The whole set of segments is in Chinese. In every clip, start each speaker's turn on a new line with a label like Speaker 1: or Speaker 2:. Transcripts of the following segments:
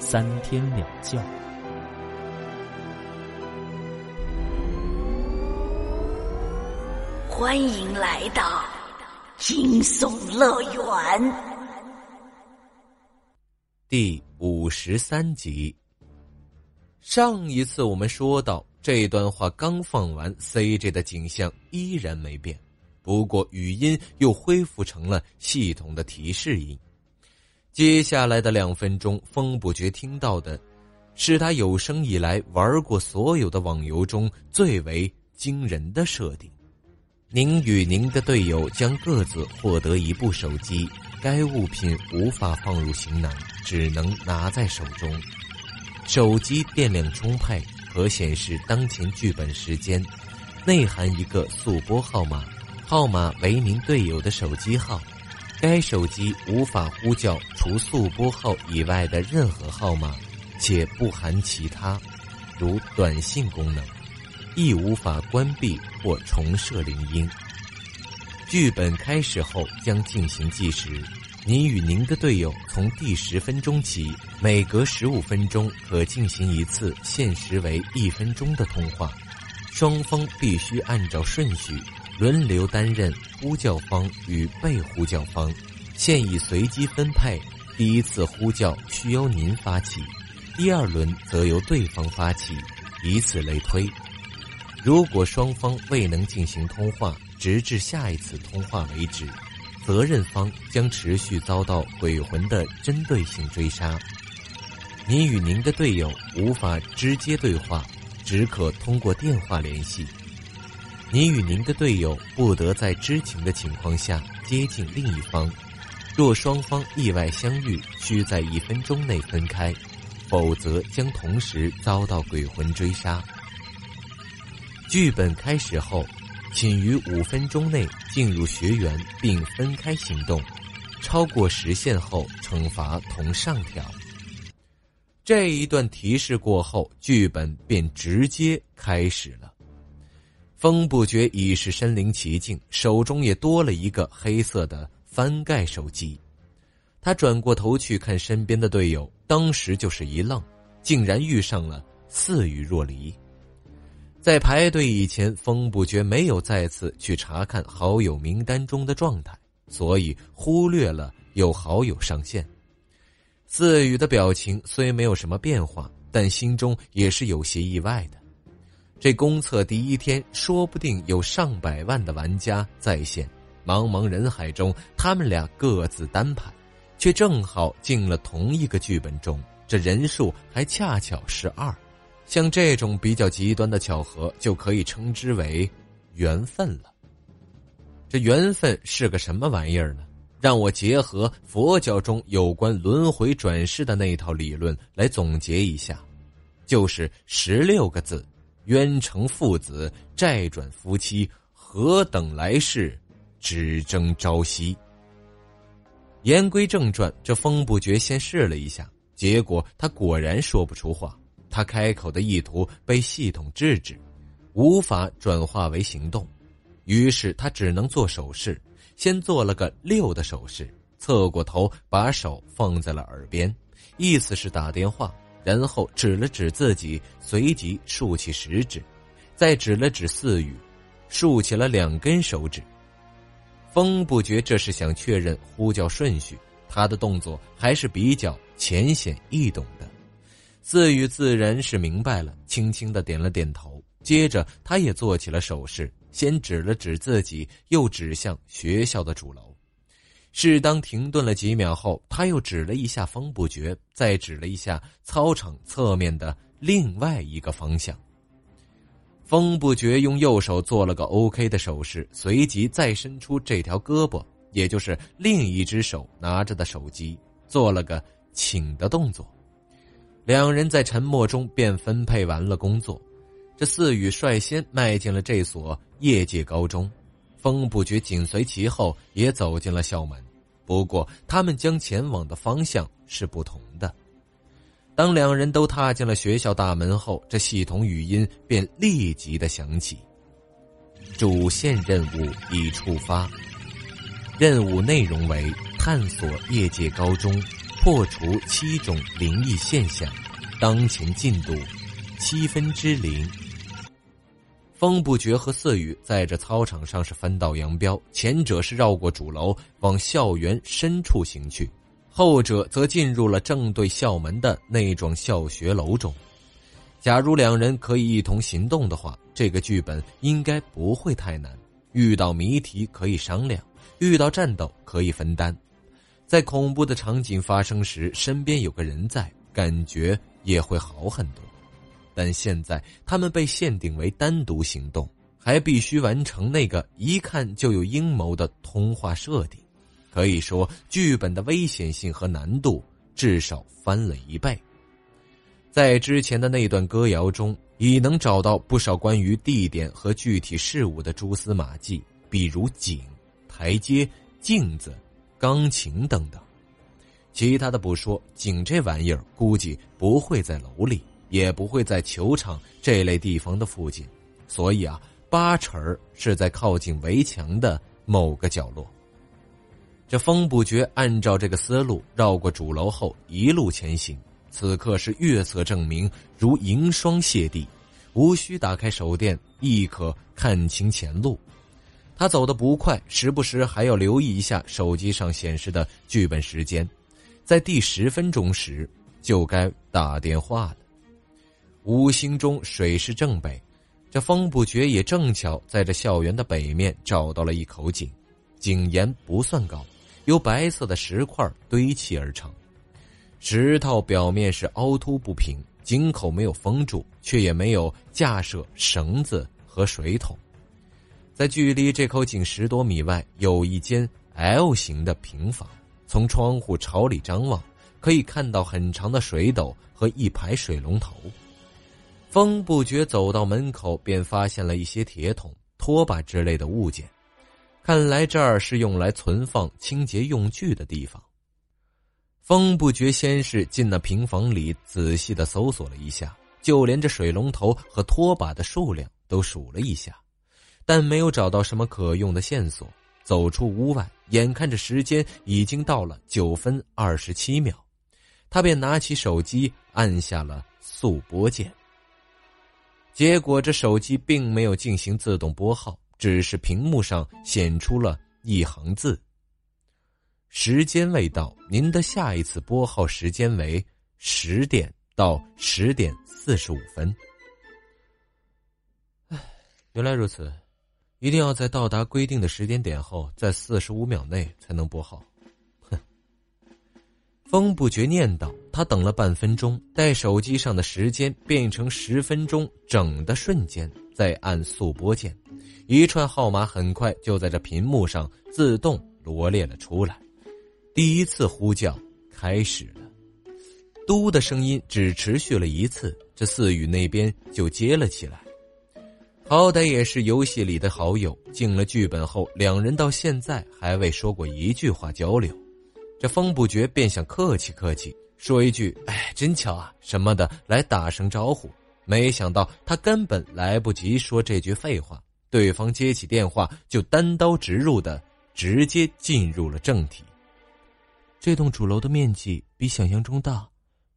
Speaker 1: 三天两觉。
Speaker 2: 欢迎来到惊悚乐园
Speaker 3: 第五十三集。上一次我们说到。这段话刚放完，CJ 的景象依然没变，不过语音又恢复成了系统的提示音。接下来的两分钟，风不觉听到的，是他有生以来玩过所有的网游中最为惊人的设定：您与您的队友将各自获得一部手机，该物品无法放入行囊，只能拿在手中。手机电量充沛。可显示当前剧本时间，内含一个速拨号码，号码为您队友的手机号。该手机无法呼叫除速拨号以外的任何号码，且不含其他，如短信功能，亦无法关闭或重设铃音。剧本开始后将进行计时。您与您的队友从第十分钟起，每隔十五分钟可进行一次限时为一分钟的通话，双方必须按照顺序轮流担任呼叫方与被呼叫方，现已随机分配。第一次呼叫需由您发起，第二轮则由对方发起，以此类推。如果双方未能进行通话，直至下一次通话为止。责任方将持续遭到鬼魂的针对性追杀。您与您的队友无法直接对话，只可通过电话联系。您与您的队友不得在知情的情况下接近另一方。若双方意外相遇，需在一分钟内分开，否则将同时遭到鬼魂追杀。剧本开始后。请于五分钟内进入学员并分开行动，超过时限后惩罚同上条。这一段提示过后，剧本便直接开始了。风不觉已是身临其境，手中也多了一个黑色的翻盖手机。他转过头去看身边的队友，当时就是一愣，竟然遇上了似雨若离。在排队以前，风不觉没有再次去查看好友名单中的状态，所以忽略了有好友上线。四雨的表情虽没有什么变化，但心中也是有些意外的。这公测第一天，说不定有上百万的玩家在线，茫茫人海中，他们俩各自单排，却正好进了同一个剧本中，这人数还恰巧是二。像这种比较极端的巧合，就可以称之为缘分了。这缘分是个什么玩意儿呢？让我结合佛教中有关轮回转世的那一套理论来总结一下，就是十六个字：冤成父子，债转夫妻，何等来世，只争朝夕。言归正传，这风不觉先试了一下，结果他果然说不出话。他开口的意图被系统制止，无法转化为行动，于是他只能做手势，先做了个六的手势，侧过头把手放在了耳边，意思是打电话，然后指了指自己，随即竖起食指，再指了指四宇，竖起了两根手指。风不觉这是想确认呼叫顺序，他的动作还是比较浅显易懂的。四宇自然是明白了，轻轻的点了点头。接着，他也做起了手势，先指了指自己，又指向学校的主楼。适当停顿了几秒后，他又指了一下风不觉，再指了一下操场侧面的另外一个方向。风不觉用右手做了个 OK 的手势，随即再伸出这条胳膊，也就是另一只手拿着的手机，做了个请的动作。两人在沉默中便分配完了工作。这四宇率先迈进了这所业界高中，风不觉紧随其后，也走进了校门。不过，他们将前往的方向是不同的。当两人都踏进了学校大门后，这系统语音便立即的响起：“主线任务已触发，任务内容为探索业界高中，破除七种灵异现象，当前进度七分之零。”风不觉和四雨在这操场上是分道扬镳，前者是绕过主楼往校园深处行去，后者则进入了正对校门的那幢校学楼中。假如两人可以一同行动的话，这个剧本应该不会太难。遇到谜题可以商量，遇到战斗可以分担，在恐怖的场景发生时，身边有个人在，感觉也会好很多。但现在他们被限定为单独行动，还必须完成那个一看就有阴谋的通话设定，可以说剧本的危险性和难度至少翻了一倍。在之前的那段歌谣中，已能找到不少关于地点和具体事物的蛛丝马迹，比如井、台阶、镜子、钢琴等等。其他的不说，井这玩意儿估计不会在楼里。也不会在球场这类地方的附近，所以啊，八成是在靠近围墙的某个角落。这风不觉按照这个思路绕过主楼后一路前行，此刻是月色证明如银霜泻地，无需打开手电亦可看清前路。他走的不快，时不时还要留意一下手机上显示的剧本时间，在第十分钟时就该打电话了。五星中水是正北，这风不觉也正巧在这校园的北面找到了一口井，井沿不算高，由白色的石块堆砌而成，石头表面是凹凸不平，井口没有封住，却也没有架设绳子和水桶，在距离这口井十多米外有一间 L 型的平房，从窗户朝里张望，可以看到很长的水斗和一排水龙头。风不觉走到门口，便发现了一些铁桶、拖把之类的物件。看来这儿是用来存放清洁用具的地方。风不觉先是进了平房里，仔细的搜索了一下，就连这水龙头和拖把的数量都数了一下，但没有找到什么可用的线索。走出屋外，眼看着时间已经到了九分二十七秒，他便拿起手机按下了速拨键。结果，这手机并没有进行自动拨号，只是屏幕上显出了一行字：“时间未到，您的下一次拨号时间为十点到十点四十五分。”唉，原来如此，一定要在到达规定的时间点后，在四十五秒内才能拨号。风不觉念道：“他等了半分钟，待手机上的时间变成十分钟整的瞬间，再按速拨键，一串号码很快就在这屏幕上自动罗列了出来。第一次呼叫开始了，嘟的声音只持续了一次，这四宇那边就接了起来。好歹也是游戏里的好友，进了剧本后，两人到现在还未说过一句话交流。”这风不觉便想客气客气，说一句“哎，真巧啊”什么的来打声招呼。没想到他根本来不及说这句废话，对方接起电话就单刀直入的直接进入了正题。这栋主楼的面积比想象中大，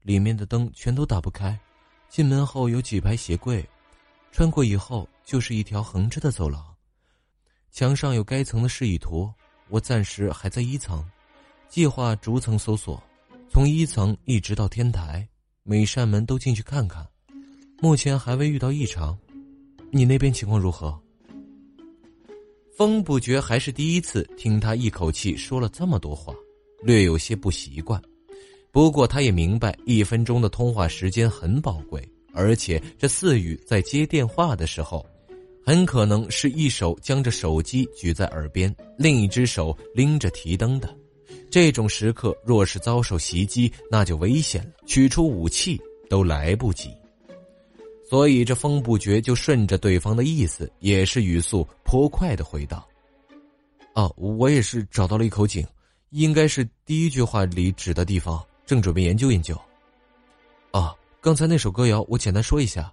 Speaker 3: 里面的灯全都打不开。进门后有几排鞋柜，穿过以后就是一条横着的走廊，墙上有该层的示意图。我暂时还在一层。计划逐层搜索，从一层一直到天台，每扇门都进去看看。目前还未遇到异常，你那边情况如何？风不觉还是第一次听他一口气说了这么多话，略有些不习惯。不过他也明白，一分钟的通话时间很宝贵，而且这四宇在接电话的时候，很可能是一手将这手机举在耳边，另一只手拎着提灯的。这种时刻，若是遭受袭击，那就危险了。取出武器都来不及。所以这风不绝就顺着对方的意思，也是语速颇快的回道：“哦，我也是找到了一口井，应该是第一句话里指的地方，正准备研究研究。”啊，刚才那首歌谣我简单说一下，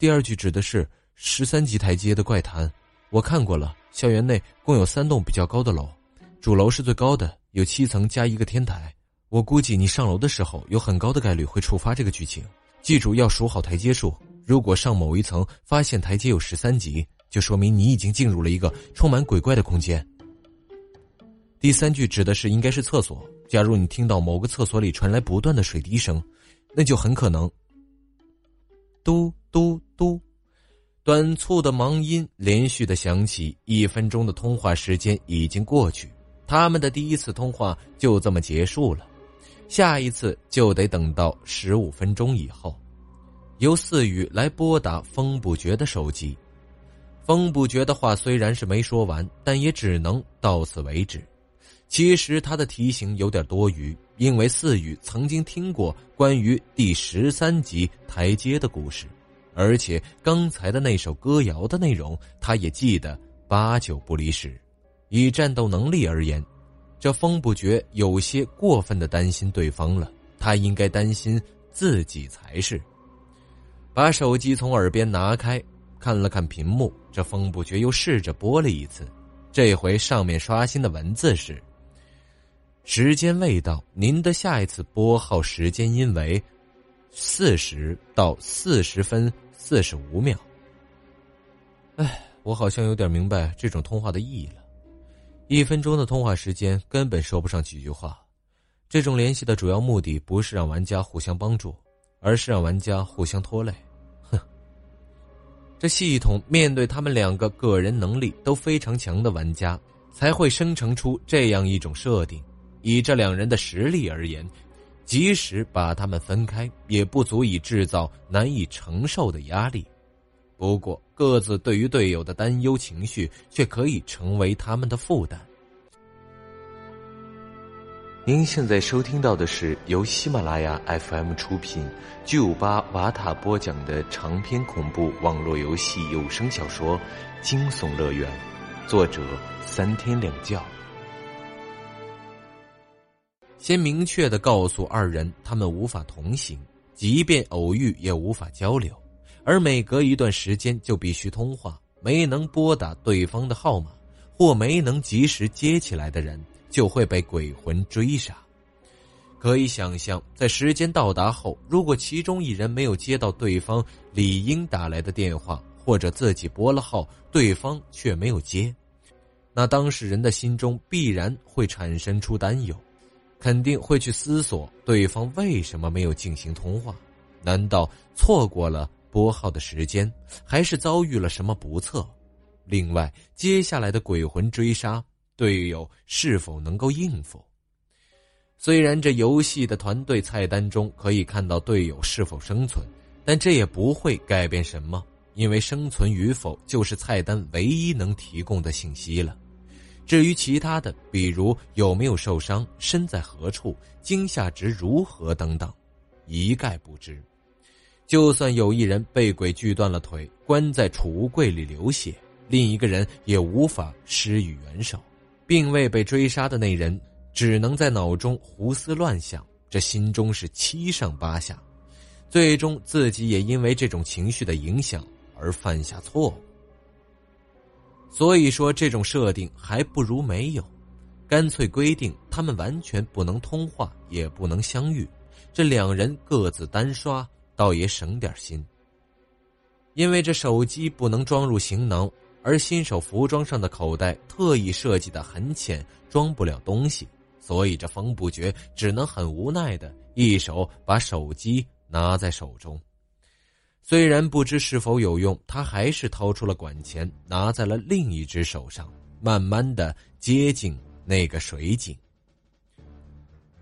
Speaker 3: 第二句指的是十三级台阶的怪谈，我看过了。校园内共有三栋比较高的楼，主楼是最高的，有七层加一个天台。我估计你上楼的时候，有很高的概率会触发这个剧情。记住要数好台阶数。如果上某一层发现台阶有十三级，就说明你已经进入了一个充满鬼怪的空间。第三句指的是应该是厕所。假如你听到某个厕所里传来不断的水滴声，那就很可能。嘟嘟嘟，短促的忙音连续的响起，一分钟的通话时间已经过去，他们的第一次通话就这么结束了，下一次就得等到十五分钟以后。由四宇来拨打风不绝的手机，风不绝的话虽然是没说完，但也只能到此为止。其实他的提醒有点多余，因为四宇曾经听过关于第十三级台阶的故事，而且刚才的那首歌谣的内容他也记得八九不离十。以战斗能力而言，这风不绝有些过分的担心对方了，他应该担心自己才是。把手机从耳边拿开，看了看屏幕，这风不觉又试着拨了一次，这回上面刷新的文字是：“时间未到，您的下一次拨号时间因为四十到四十分四十五秒。”哎，我好像有点明白这种通话的意义了。一分钟的通话时间根本说不上几句话，这种联系的主要目的不是让玩家互相帮助。而是让玩家互相拖累，哼！这系统面对他们两个个人能力都非常强的玩家，才会生成出这样一种设定。以这两人的实力而言，即使把他们分开，也不足以制造难以承受的压力。不过，各自对于队友的担忧情绪，却可以成为他们的负担。
Speaker 4: 您现在收听到的是由喜马拉雅 FM 出品、巨五八瓦塔播讲的长篇恐怖网络游戏有声小说《惊悚乐园》，作者三天两觉。
Speaker 3: 先明确的告诉二人，他们无法同行，即便偶遇也无法交流，而每隔一段时间就必须通话。没能拨打对方的号码，或没能及时接起来的人。就会被鬼魂追杀。可以想象，在时间到达后，如果其中一人没有接到对方理应打来的电话，或者自己拨了号，对方却没有接，那当事人的心中必然会产生出担忧，肯定会去思索对方为什么没有进行通话？难道错过了拨号的时间，还是遭遇了什么不测？另外，接下来的鬼魂追杀。队友是否能够应付？虽然这游戏的团队菜单中可以看到队友是否生存，但这也不会改变什么，因为生存与否就是菜单唯一能提供的信息了。至于其他的，比如有没有受伤、身在何处、惊吓值如何等等，一概不知。就算有一人被鬼锯断了腿，关在储物柜里流血，另一个人也无法施以援手。并未被追杀的那人，只能在脑中胡思乱想，这心中是七上八下，最终自己也因为这种情绪的影响而犯下错误。所以说，这种设定还不如没有，干脆规定他们完全不能通话，也不能相遇，这两人各自单刷，倒也省点心。因为这手机不能装入行囊。而新手服装上的口袋特意设计的很浅，装不了东西，所以这风不绝只能很无奈的一手把手机拿在手中。虽然不知是否有用，他还是掏出了管钳，拿在了另一只手上，慢慢的接近那个水井。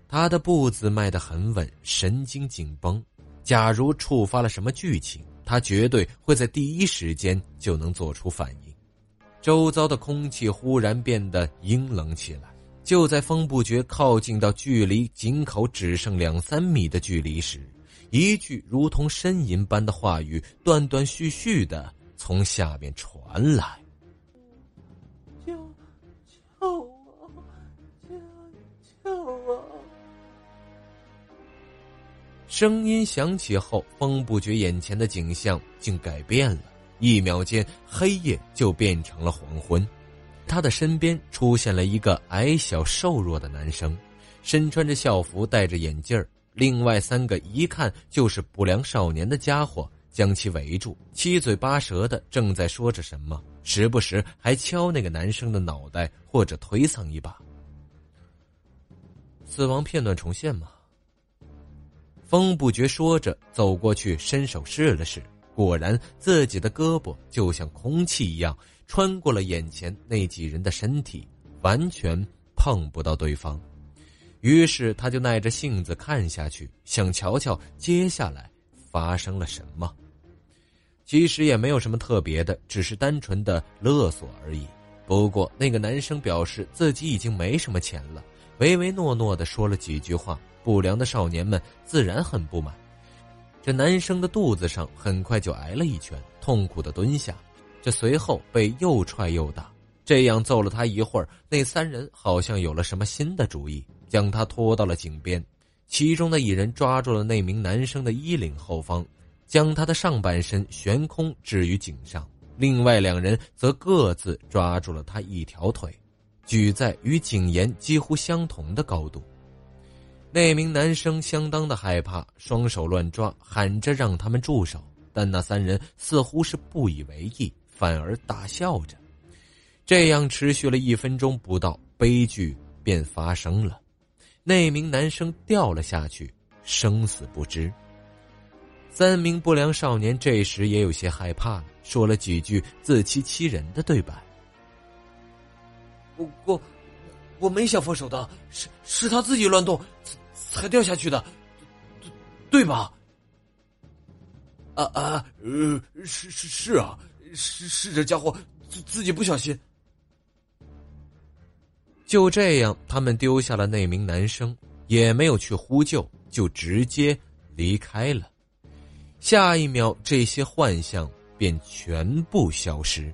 Speaker 3: 他的步子迈得很稳，神经紧绷。假如触发了什么剧情，他绝对会在第一时间就能做出反应。周遭的空气忽然变得阴冷起来。就在风不觉靠近到距离井口只剩两三米的距离时，一句如同呻吟般的话语断断续续的从下面传来：“声音响起后，风不觉眼前的景象竟改变了，一秒间，黑夜就变成了黄昏。他的身边出现了一个矮小瘦弱的男生，身穿着校服，戴着眼镜。另外三个一看就是不良少年的家伙将其围住，七嘴八舌的正在说着什么，时不时还敲那个男生的脑袋或者推搡一把。死亡片段重现吗？风不觉说着，走过去伸手试了试，果然自己的胳膊就像空气一样穿过了眼前那几人的身体，完全碰不到对方。于是他就耐着性子看下去，想瞧瞧接下来发生了什么。其实也没有什么特别的，只是单纯的勒索而已。不过那个男生表示自己已经没什么钱了，唯唯诺诺的说了几句话，不良的少年们自然很不满。这男生的肚子上很快就挨了一拳，痛苦的蹲下，这随后被又踹又打。这样揍了他一会儿，那三人好像有了什么新的主意。将他拖到了井边，其中的一人抓住了那名男生的衣领后方，将他的上半身悬空置于井上；另外两人则各自抓住了他一条腿，举在与井沿几乎相同的高度。那名男生相当的害怕，双手乱抓，喊着让他们住手，但那三人似乎是不以为意，反而大笑着。这样持续了一分钟不到，悲剧便发生了。那名男生掉了下去，生死不知。三名不良少年这时也有些害怕了，说了几句自欺欺人的对白：“
Speaker 5: 我我我没想放手的，是是他自己乱动，才掉下去的，对对吧？”“啊啊，呃，是是是啊，是是这家伙自自己不小心。”
Speaker 3: 就这样，他们丢下了那名男生，也没有去呼救，就直接离开了。下一秒，这些幻象便全部消失。